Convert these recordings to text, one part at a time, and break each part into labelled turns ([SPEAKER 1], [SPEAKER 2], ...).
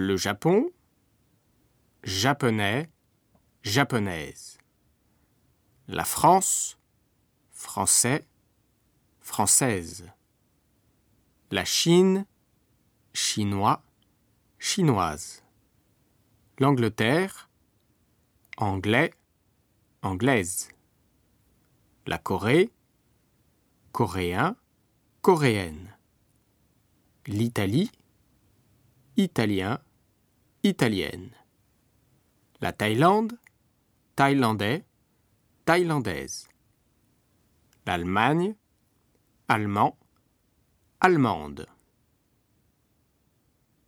[SPEAKER 1] Le Japon, japonais, japonaise. La France, français, française. La Chine, chinois, chinoise. L'Angleterre, anglais, anglaise. La Corée, coréen, coréenne. L'Italie, italien, italienne. La Thaïlande, thaïlandais, thaïlandaise. L'Allemagne, allemand, allemande.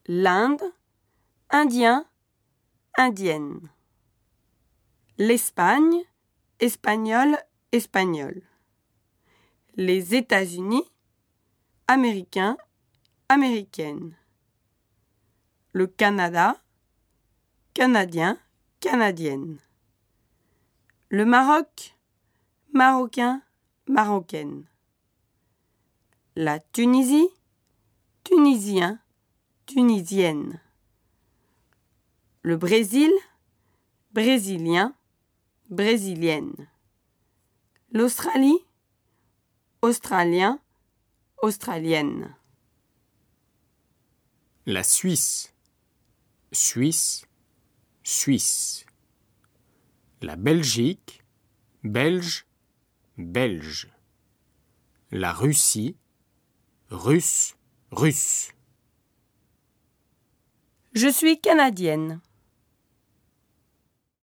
[SPEAKER 2] L'Inde, indien, indienne. L'Espagne, espagnol, espagnol. Les États-Unis, américain, américaine. Le Canada, canadien, canadienne. Le Maroc, marocain, marocaine. La Tunisie, tunisien, tunisienne. Le Brésil, brésilien, brésilienne. L'Australie, australien, australienne.
[SPEAKER 1] La Suisse, Suisse, Suisse. La Belgique, Belge, Belge. La Russie, Russe, Russe.
[SPEAKER 2] Je suis canadienne.